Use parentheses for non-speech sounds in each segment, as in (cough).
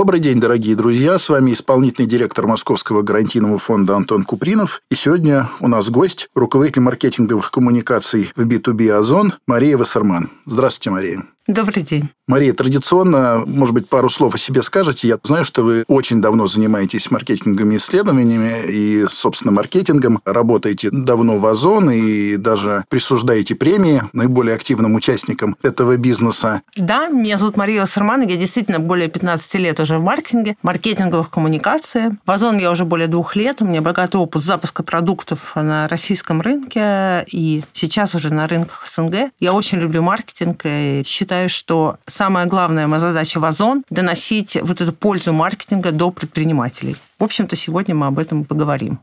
Добрый день, дорогие друзья. С вами исполнительный директор Московского гарантийного фонда Антон Купринов. И сегодня у нас гость, руководитель маркетинговых коммуникаций в B2B Озон Мария Вассерман. Здравствуйте, Мария. Добрый день. Мария, традиционно, может быть, пару слов о себе скажете. Я знаю, что вы очень давно занимаетесь маркетинговыми исследованиями и, собственно, маркетингом. Работаете давно в Озон и даже присуждаете премии наиболее активным участникам этого бизнеса. Да, меня зовут Мария Вассерман. Я действительно более 15 лет уже в маркетинге, маркетинговых коммуникациях. В Озон я уже более двух лет. У меня богатый опыт запуска продуктов на российском рынке и сейчас уже на рынках СНГ. Я очень люблю маркетинг и считаю, считаю, что самая главная моя задача в Озон – доносить вот эту пользу маркетинга до предпринимателей. В общем-то, сегодня мы об этом поговорим.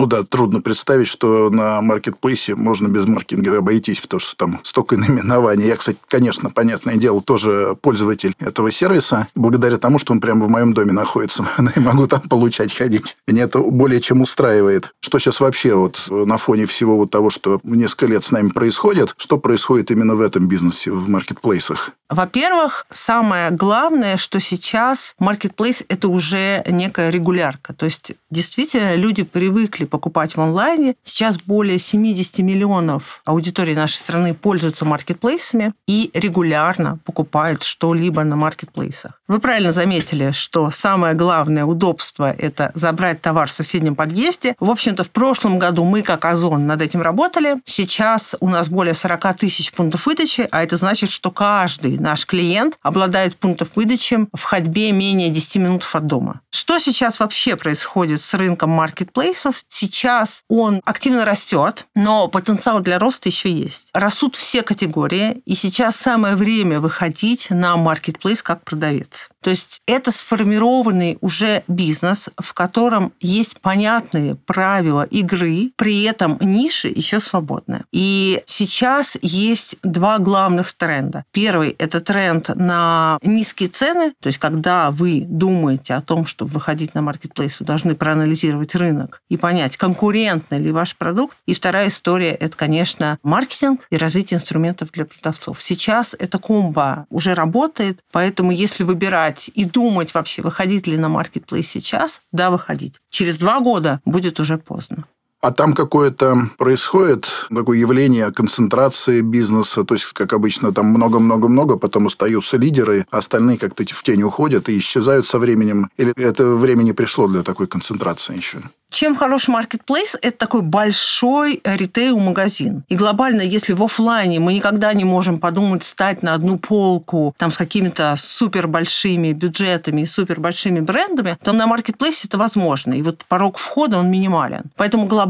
Ну да, трудно представить, что на маркетплейсе можно без маркетинга обойтись, потому что там столько (laughs) наименований. Я, кстати, конечно, понятное дело, тоже пользователь этого сервиса, благодаря тому, что он прямо в моем доме находится. (laughs) И могу там получать, ходить. Меня это более чем устраивает. Что сейчас вообще вот на фоне всего вот того, что несколько лет с нами происходит, что происходит именно в этом бизнесе, в маркетплейсах? Во-первых, самое главное, что сейчас маркетплейс – это уже некая регулярка. То есть, действительно, люди привыкли покупать в онлайне. Сейчас более 70 миллионов аудитории нашей страны пользуются маркетплейсами и регулярно покупают что-либо на маркетплейсах. Вы правильно заметили, что самое главное удобство – это забрать товар в соседнем подъезде. В общем-то, в прошлом году мы, как Озон, над этим работали. Сейчас у нас более 40 тысяч пунктов выдачи, а это значит, что каждый наш клиент обладает пунктов выдачи в ходьбе менее 10 минут от дома. Что сейчас вообще происходит с рынком маркетплейсов? Сейчас он активно растет, но потенциал для роста еще есть. Растут все категории, и сейчас самое время выходить на маркетплейс как продавец. То есть это сформированный уже бизнес, в котором есть понятные правила игры, при этом ниши еще свободны. И сейчас есть два главных тренда. Первый – это тренд на низкие цены, то есть когда вы думаете о том, чтобы выходить на маркетплейс, вы должны проанализировать рынок и понять, конкурентный ли ваш продукт. И вторая история – это, конечно, маркетинг и развитие инструментов для продавцов. Сейчас эта комбо уже работает, поэтому если выбирать и думать вообще, выходить ли на маркетплейс сейчас, да, выходить. Через два года будет уже поздно. А там какое-то происходит такое явление концентрации бизнеса, то есть, как обычно, там много-много-много, потом остаются лидеры, а остальные как-то в тень уходят и исчезают со временем. Или это время не пришло для такой концентрации еще? Чем хорош маркетплейс? Это такой большой ритейл-магазин. И глобально, если в офлайне мы никогда не можем подумать стать на одну полку там, с какими-то супер большими бюджетами и супер большими брендами, то на маркетплейсе это возможно. И вот порог входа, он минимален. Поэтому глобально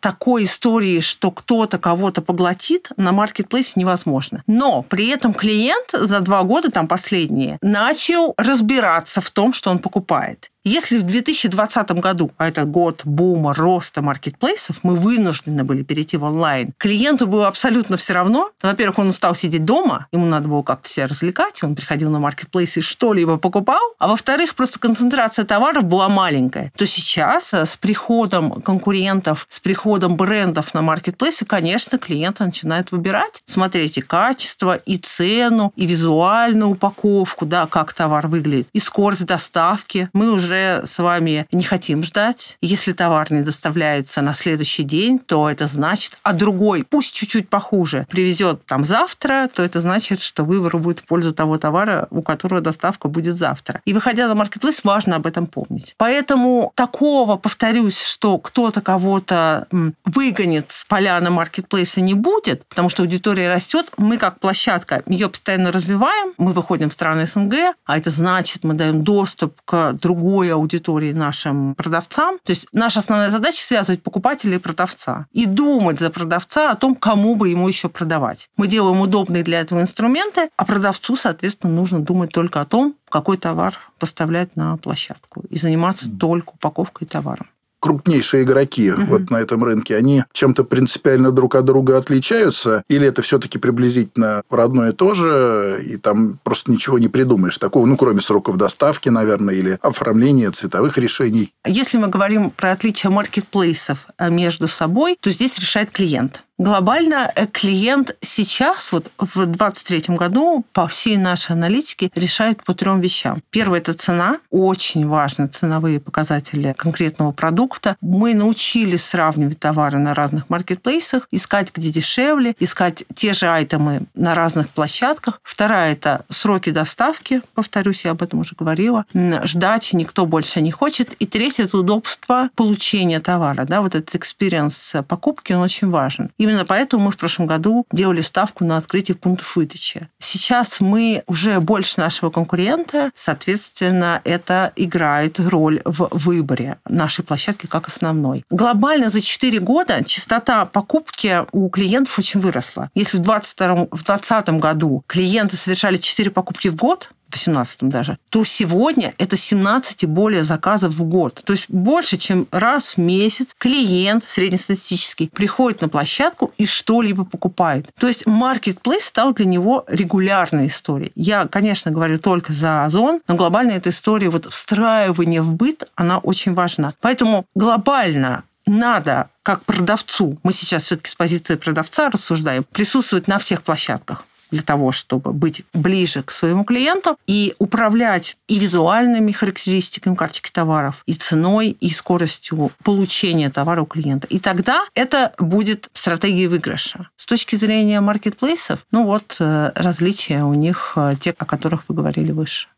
такой истории, что кто-то кого-то поглотит, на маркетплейсе невозможно. Но при этом клиент за два года, там последние, начал разбираться в том, что он покупает. Если в 2020 году, а это год бума, роста маркетплейсов, мы вынуждены были перейти в онлайн, клиенту было абсолютно все равно. Во-первых, он устал сидеть дома, ему надо было как-то себя развлекать, он приходил на маркетплейс и что-либо покупал. А во-вторых, просто концентрация товаров была маленькая. То сейчас э, с приходом конкурентов, с приходом брендов на маркетплейсы, конечно, клиент начинает выбирать, смотреть и качество, и цену, и визуальную упаковку, да, как товар выглядит, и скорость доставки. Мы уже уже с вами не хотим ждать. Если товар не доставляется на следующий день, то это значит, а другой, пусть чуть-чуть похуже, привезет там завтра, то это значит, что выбор будет в пользу того товара, у которого доставка будет завтра. И выходя на маркетплейс, важно об этом помнить. Поэтому такого, повторюсь, что кто-то кого-то выгонит с поляны маркетплейса не будет, потому что аудитория растет. Мы как площадка ее постоянно развиваем, мы выходим в страны СНГ, а это значит, мы даем доступ к другой целевой аудитории нашим продавцам. То есть наша основная задача связывать покупателя и продавца. И думать за продавца о том, кому бы ему еще продавать. Мы делаем удобные для этого инструменты, а продавцу, соответственно, нужно думать только о том, какой товар поставлять на площадку и заниматься только упаковкой товара. Крупнейшие игроки угу. вот на этом рынке, они чем-то принципиально друг от друга отличаются? Или это все-таки приблизительно родное то же, и там просто ничего не придумаешь такого, ну, кроме сроков доставки, наверное, или оформления цветовых решений? Если мы говорим про отличия маркетплейсов э, между собой, то здесь решает клиент. Глобально э, клиент сейчас, вот в 2023 году, по всей нашей аналитике, решает по трем вещам. Первое – это цена. Очень важны ценовые показатели конкретного продукта. Мы научились сравнивать товары на разных маркетплейсах, искать, где дешевле, искать те же айтемы на разных площадках. Вторая – это сроки доставки. Повторюсь, я об этом уже говорила. Ждать никто больше не хочет. И третье – это удобство получения товара. Да, вот этот experience покупки, он очень важен. И Именно поэтому мы в прошлом году делали ставку на открытие пунктов выдачи. Сейчас мы уже больше нашего конкурента, соответственно, это играет роль в выборе нашей площадки как основной. Глобально за 4 года частота покупки у клиентов очень выросла. Если в 2020 году клиенты совершали 4 покупки в год, 18 даже, то сегодня это 17 и более заказов в год. То есть больше, чем раз в месяц клиент среднестатистический приходит на площадку и что-либо покупает. То есть marketplace стал для него регулярной историей. Я, конечно, говорю только за Озон, но глобально эта история вот встраивания в быт, она очень важна. Поэтому глобально надо как продавцу, мы сейчас все-таки с позиции продавца рассуждаем, присутствовать на всех площадках для того, чтобы быть ближе к своему клиенту и управлять и визуальными характеристиками карточки товаров, и ценой, и скоростью получения товара у клиента. И тогда это будет стратегией выигрыша. С точки зрения маркетплейсов, ну вот э, различия у них э, те, о которых вы говорили выше.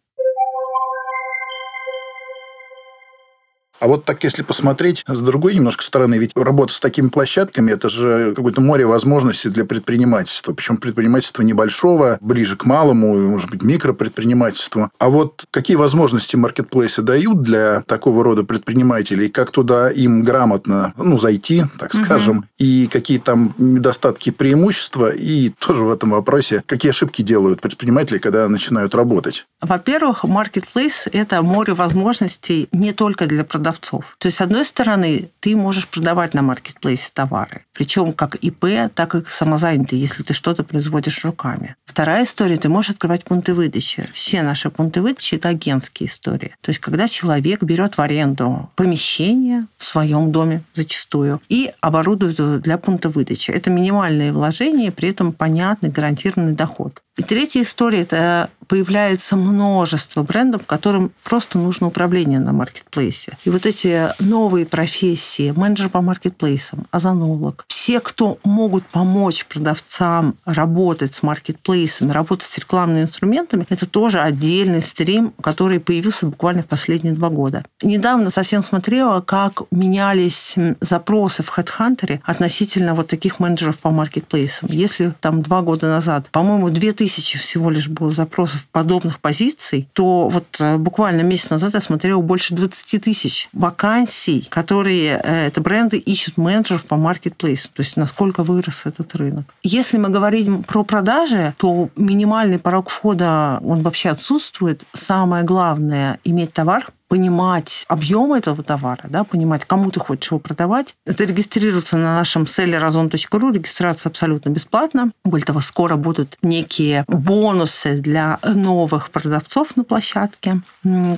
А вот так, если посмотреть с другой немножко стороны, ведь работа с такими площадками – это же какое-то море возможностей для предпринимательства. Причем предпринимательство небольшого, ближе к малому, может быть, микропредпринимательству. А вот какие возможности маркетплейсы дают для такого рода предпринимателей? Как туда им грамотно ну, зайти, так скажем? Угу. И какие там недостатки, преимущества? И тоже в этом вопросе, какие ошибки делают предприниматели, когда начинают работать? Во-первых, маркетплейс – это море возможностей не только для продавцов, продавцов. То есть, с одной стороны, ты можешь продавать на маркетплейсе товары, причем как ИП, так и самозанятый, если ты что-то производишь руками. Вторая история, ты можешь открывать пункты выдачи. Все наши пункты выдачи – это агентские истории. То есть, когда человек берет в аренду помещение в своем доме зачастую и оборудует для пункта выдачи. Это минимальные вложения, при этом понятный, гарантированный доход. И третья история – это появляется множество брендов, которым просто нужно управление на маркетплейсе. И вот эти новые профессии, менеджер по маркетплейсам, озонолог, все, кто могут помочь продавцам работать с маркетплейсами, работать с рекламными инструментами, это тоже отдельный стрим, который появился буквально в последние два года. Недавно совсем смотрела, как менялись запросы в HeadHunter относительно вот таких менеджеров по маркетплейсам. Если там два года назад, по-моему, 2000 тысячи всего лишь было запросов подобных позиций, то вот э, буквально месяц назад я смотрела больше 20 тысяч вакансий, которые э, это бренды ищут менеджеров по маркетплейсу. То есть насколько вырос этот рынок. Если мы говорим про продажи, то минимальный порог входа, он вообще отсутствует. Самое главное – иметь товар, понимать объем этого товара, да, понимать, кому ты хочешь его продавать. Это регистрироваться на нашем sellerazon.ru. Регистрация абсолютно бесплатна. Более того, скоро будут некие бонусы для новых продавцов на площадке,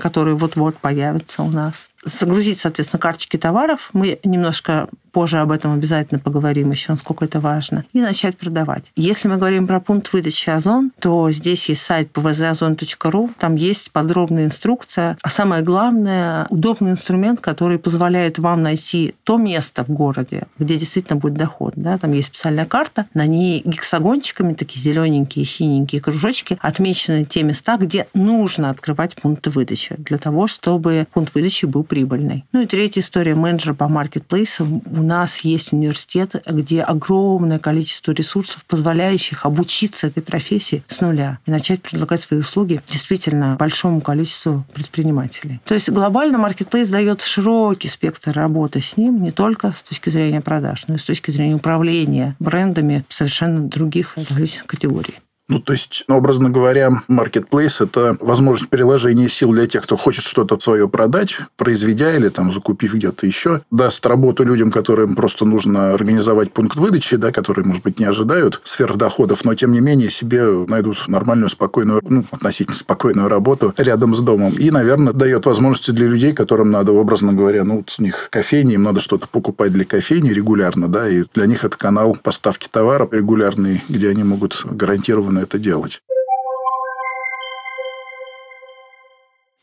которые вот-вот появятся у нас загрузить, соответственно, карточки товаров. Мы немножко позже об этом обязательно поговорим еще, насколько это важно. И начать продавать. Если мы говорим про пункт выдачи Озон, то здесь есть сайт pvzozon.ru, там есть подробная инструкция. А самое главное, удобный инструмент, который позволяет вам найти то место в городе, где действительно будет доход. Да? Там есть специальная карта, на ней гексагончиками, такие зелененькие, синенькие кружочки, отмечены те места, где нужно открывать пункты выдачи для того, чтобы пункт выдачи был прибыльной. Ну и третья история менеджера по маркетплейсам. У нас есть университет, где огромное количество ресурсов, позволяющих обучиться этой профессии с нуля и начать предлагать свои услуги действительно большому количеству предпринимателей. То есть глобально маркетплейс дает широкий спектр работы с ним не только с точки зрения продаж, но и с точки зрения управления брендами совершенно других различных категорий. Ну, то есть, образно говоря, marketplace – это возможность переложения сил для тех, кто хочет что-то свое продать, произведя или там закупив где-то еще. Даст работу людям, которым просто нужно организовать пункт выдачи, да, которые, может быть, не ожидают сверхдоходов, но, тем не менее, себе найдут нормальную, спокойную, ну, относительно спокойную работу рядом с домом. И, наверное, дает возможности для людей, которым надо, образно говоря, ну, вот у них кофейни, им надо что-то покупать для кофейни регулярно, да, и для них это канал поставки товара регулярный, где они могут гарантированно это делать.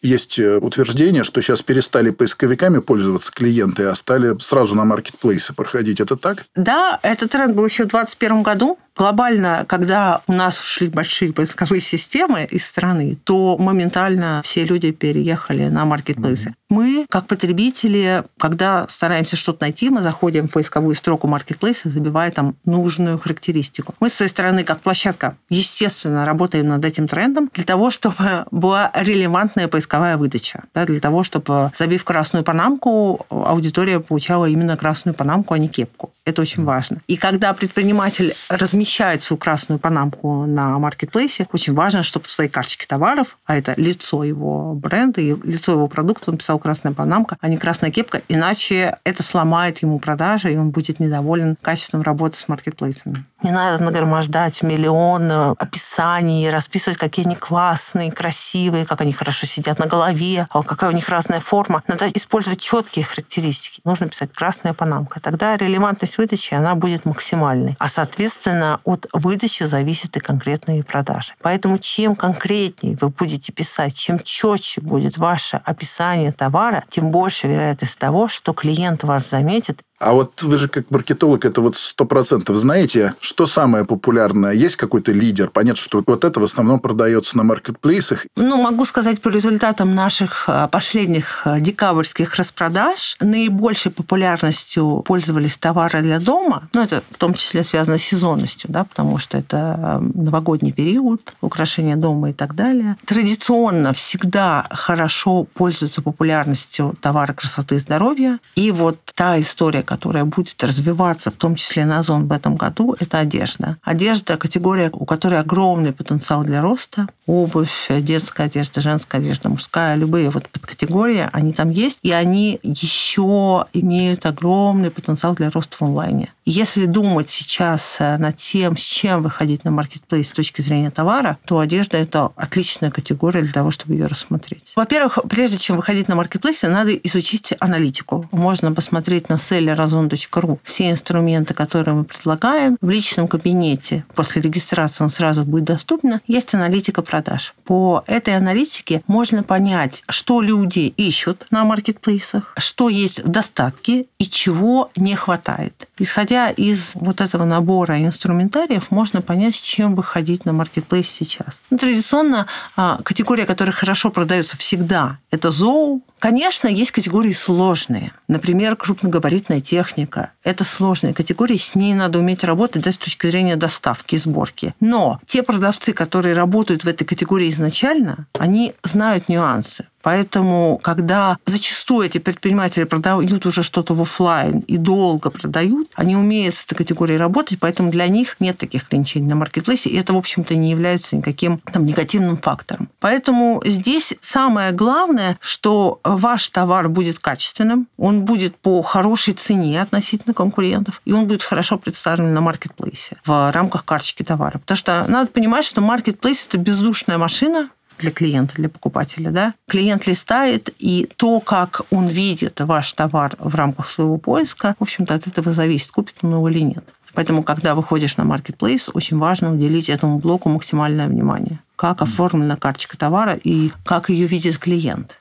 Есть э, утверждение, что сейчас перестали поисковиками пользоваться клиенты, а стали сразу на маркетплейсы проходить. Это так? Да, этот тренд был еще в 2021 году. Глобально, когда у нас ушли большие поисковые системы из страны, то моментально все люди переехали на маркетплейсы. Мы, как потребители, когда стараемся что-то найти, мы заходим в поисковую строку маркетплейса, забивая там нужную характеристику. Мы, с своей стороны, как площадка, естественно, работаем над этим трендом для того, чтобы (laughs) была релевантная поисковая выдача. Да, для того, чтобы, забив красную панамку, аудитория получала именно красную панамку, а не кепку. Это очень важно. И когда предприниматель размещает размещает свою красную панамку на маркетплейсе, очень важно, чтобы в своей карточке товаров, а это лицо его бренда и лицо его продукта, он писал красная панамка, а не красная кепка, иначе это сломает ему продажи, и он будет недоволен качеством работы с маркетплейсами. Не надо нагромождать миллион описаний, расписывать, какие они классные, красивые, как они хорошо сидят на голове, а какая у них разная форма. Надо использовать четкие характеристики. Нужно писать красная панамка. Тогда релевантность выдачи, она будет максимальной. А, соответственно, от выдачи зависит и конкретные продажи. Поэтому чем конкретнее вы будете писать, чем четче будет ваше описание товара, тем больше вероятность того, что клиент вас заметит а вот вы же как маркетолог это вот сто процентов знаете, что самое популярное? Есть какой-то лидер? Понятно, что вот это в основном продается на маркетплейсах. Ну, могу сказать по результатам наших а, последних а, декабрьских распродаж. Наибольшей популярностью пользовались товары для дома. Ну, это в том числе связано с сезонностью, да, потому что это а, новогодний период, украшения дома и так далее. Традиционно всегда хорошо пользуются популярностью товары красоты и здоровья. И вот та история, которая будет развиваться, в том числе на Озон в этом году, это одежда. Одежда – категория, у которой огромный потенциал для роста. Обувь, детская одежда, женская одежда, мужская, любые вот подкатегории, они там есть, и они еще имеют огромный потенциал для роста в онлайне. Если думать сейчас э, над тем, с чем выходить на маркетплейс с точки зрения товара, то одежда – это отличная категория для того, чтобы ее рассмотреть. Во-первых, прежде чем выходить на маркетплейс, надо изучить аналитику. Можно посмотреть на sellerazon.ru все инструменты, которые мы предлагаем. В личном кабинете после регистрации он сразу будет доступен. Есть аналитика продаж. По этой аналитике можно понять, что люди ищут на маркетплейсах, что есть в достатке и чего не хватает. Исходя из вот этого набора инструментариев, можно понять, с чем выходить на маркетплейс сейчас. Ну, традиционно а, категория, которая хорошо продается всегда, это зоу. Конечно, есть категории сложные. Например, крупногабаритная техника. Это сложная категория, с ней надо уметь работать да, с точки зрения доставки, сборки. Но те продавцы, которые работают в этой категории изначально, они знают нюансы. Поэтому, когда зачастую эти предприниматели продают уже что-то в офлайн и долго продают, они умеют с этой категорией работать, поэтому для них нет таких ограничений на маркетплейсе, и это, в общем-то, не является никаким там, негативным фактором. Поэтому здесь самое главное, что ваш товар будет качественным, он будет по хорошей цене относительно конкурентов, и он будет хорошо представлен на маркетплейсе в рамках карточки товара. Потому что надо понимать, что маркетплейс – это бездушная машина, для клиента, для покупателя. Да? Клиент листает, и то, как он видит ваш товар в рамках своего поиска, в общем-то, от этого зависит, купит он его или нет. Поэтому, когда выходишь на маркетплейс, очень важно уделить этому блоку максимальное внимание. Как оформлена карточка товара и как ее видит клиент.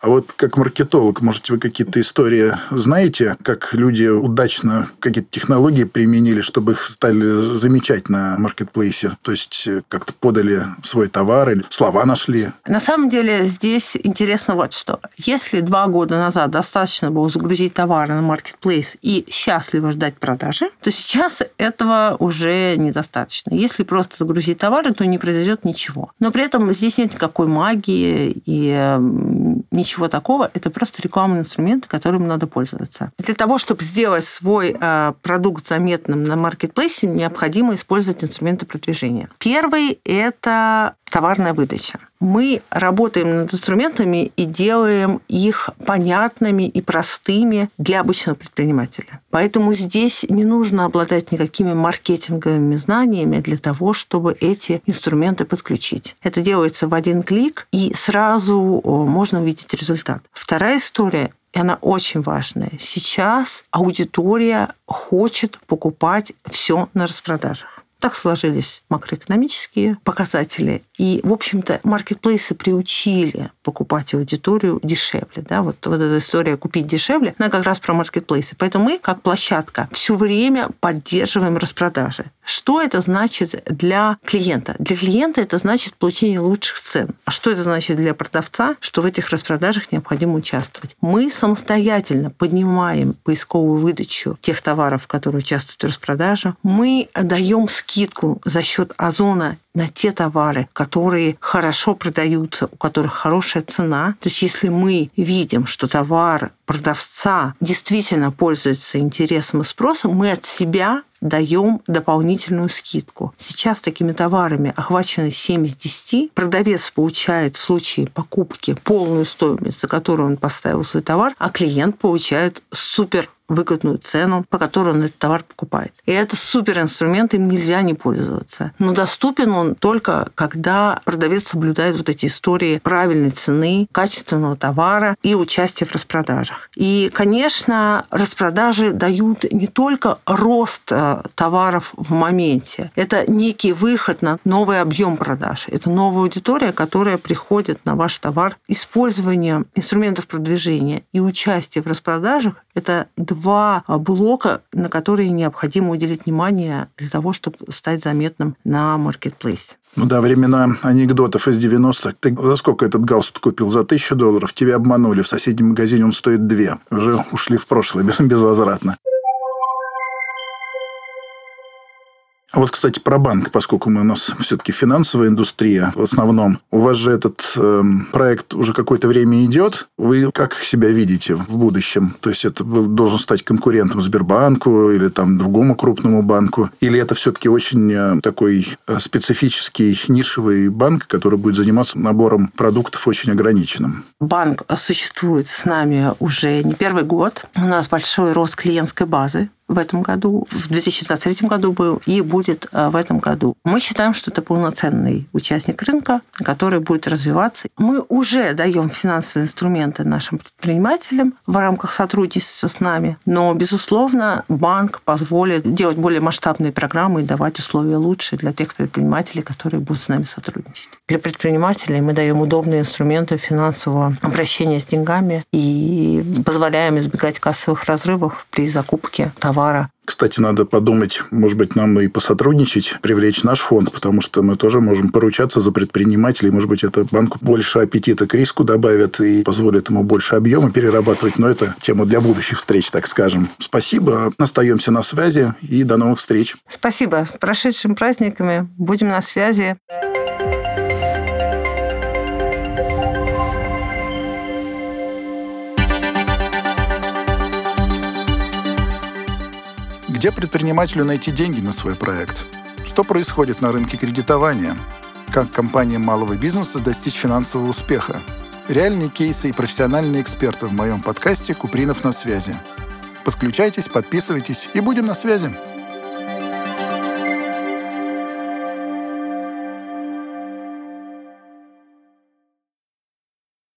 А вот как маркетолог, может, вы какие-то истории знаете, как люди удачно какие-то технологии применили, чтобы их стали замечать на маркетплейсе? То есть э, как-то подали свой товар или слова нашли? На самом деле здесь интересно вот что. Если два года назад достаточно было загрузить товары на маркетплейс и счастливо ждать продажи, то сейчас этого уже недостаточно. Если просто загрузить товары, то не произойдет ничего. Но при этом здесь нет никакой магии и ничего ничего такого. Это просто рекламный инструмент, которым надо пользоваться. Для того, чтобы сделать свой э, продукт заметным на маркетплейсе, необходимо использовать инструменты продвижения. Первый – это товарная выдача. Мы работаем над инструментами и делаем их понятными и простыми для обычного предпринимателя. Поэтому здесь не нужно обладать никакими маркетинговыми знаниями для того, чтобы эти инструменты подключить. Это делается в один клик, и сразу можно увидеть результат. Вторая история и она очень важная. Сейчас аудитория хочет покупать все на распродажах. Так сложились макроэкономические показатели. И, в общем-то, маркетплейсы приучили покупать аудиторию дешевле. Да? Вот, вот эта история купить дешевле, она как раз про маркетплейсы. Поэтому мы, как площадка, все время поддерживаем распродажи. Что это значит для клиента? Для клиента это значит получение лучших цен. А что это значит для продавца? Что в этих распродажах необходимо участвовать. Мы самостоятельно поднимаем поисковую выдачу тех товаров, которые участвуют в распродаже. Мы даем скидку за счет озона на те товары, которые хорошо продаются, у которых хорошая цена. То есть если мы видим, что товар продавца действительно пользуется интересом и спросом, мы от себя даем дополнительную скидку. Сейчас такими товарами охвачены 7 из 10. Продавец получает в случае покупки полную стоимость, за которую он поставил свой товар, а клиент получает супер выгодную цену, по которой он этот товар покупает. И это супер инструмент, им нельзя не пользоваться. Но доступен он только, когда продавец соблюдает вот эти истории правильной цены, качественного товара и участия в распродажах. И, конечно, распродажи дают не только рост э, товаров в моменте, это некий выход на новый объем продаж. Это новая аудитория, которая приходит на ваш товар. Использование инструментов продвижения и участие в распродажах – это два блока, на которые необходимо уделить внимание для того, чтобы стать заметным на маркетплейсе. Ну да, времена анекдотов из 90-х. Ты за сколько этот галстук купил? За тысячу долларов? Тебя обманули. В соседнем магазине он стоит две. Уже ушли в прошлое (laughs) безвозвратно. А вот, кстати, про банк, поскольку мы у нас все-таки финансовая индустрия в основном. У вас же этот э, проект уже какое-то время идет. Вы как себя видите в будущем? То есть это должен стать конкурентом Сбербанку или там другому крупному банку? Или это все-таки очень э, такой э, специфический нишевый банк, который будет заниматься набором продуктов очень ограниченным? Банк существует с нами уже не первый год. У нас большой рост клиентской базы в этом году, в 2023 году был и будет э, в этом году. Мы считаем, что это полноценный участник рынка, который будет развиваться. Мы уже даем финансовые инструменты нашим предпринимателям в рамках сотрудничества с нами, но, безусловно, банк позволит делать более масштабные программы и давать условия лучше для тех предпринимателей, которые будут с нами сотрудничать. Для предпринимателей мы даем удобные инструменты финансового обращения с деньгами и позволяем избегать кассовых разрывов при закупке товаров товара. Кстати, надо подумать, может быть, нам и посотрудничать, привлечь наш фонд, потому что мы тоже можем поручаться за предпринимателей. Может быть, это банку больше аппетита к риску добавит и позволит ему больше объема перерабатывать. Но это тема для будущих встреч, так скажем. Спасибо. Остаемся на связи и до новых встреч. Спасибо. С прошедшими праздниками. Будем на связи. Где предпринимателю найти деньги на свой проект? Что происходит на рынке кредитования? Как компаниям малого бизнеса достичь финансового успеха? Реальные кейсы и профессиональные эксперты в моем подкасте «Купринов на связи». Подключайтесь, подписывайтесь и будем на связи.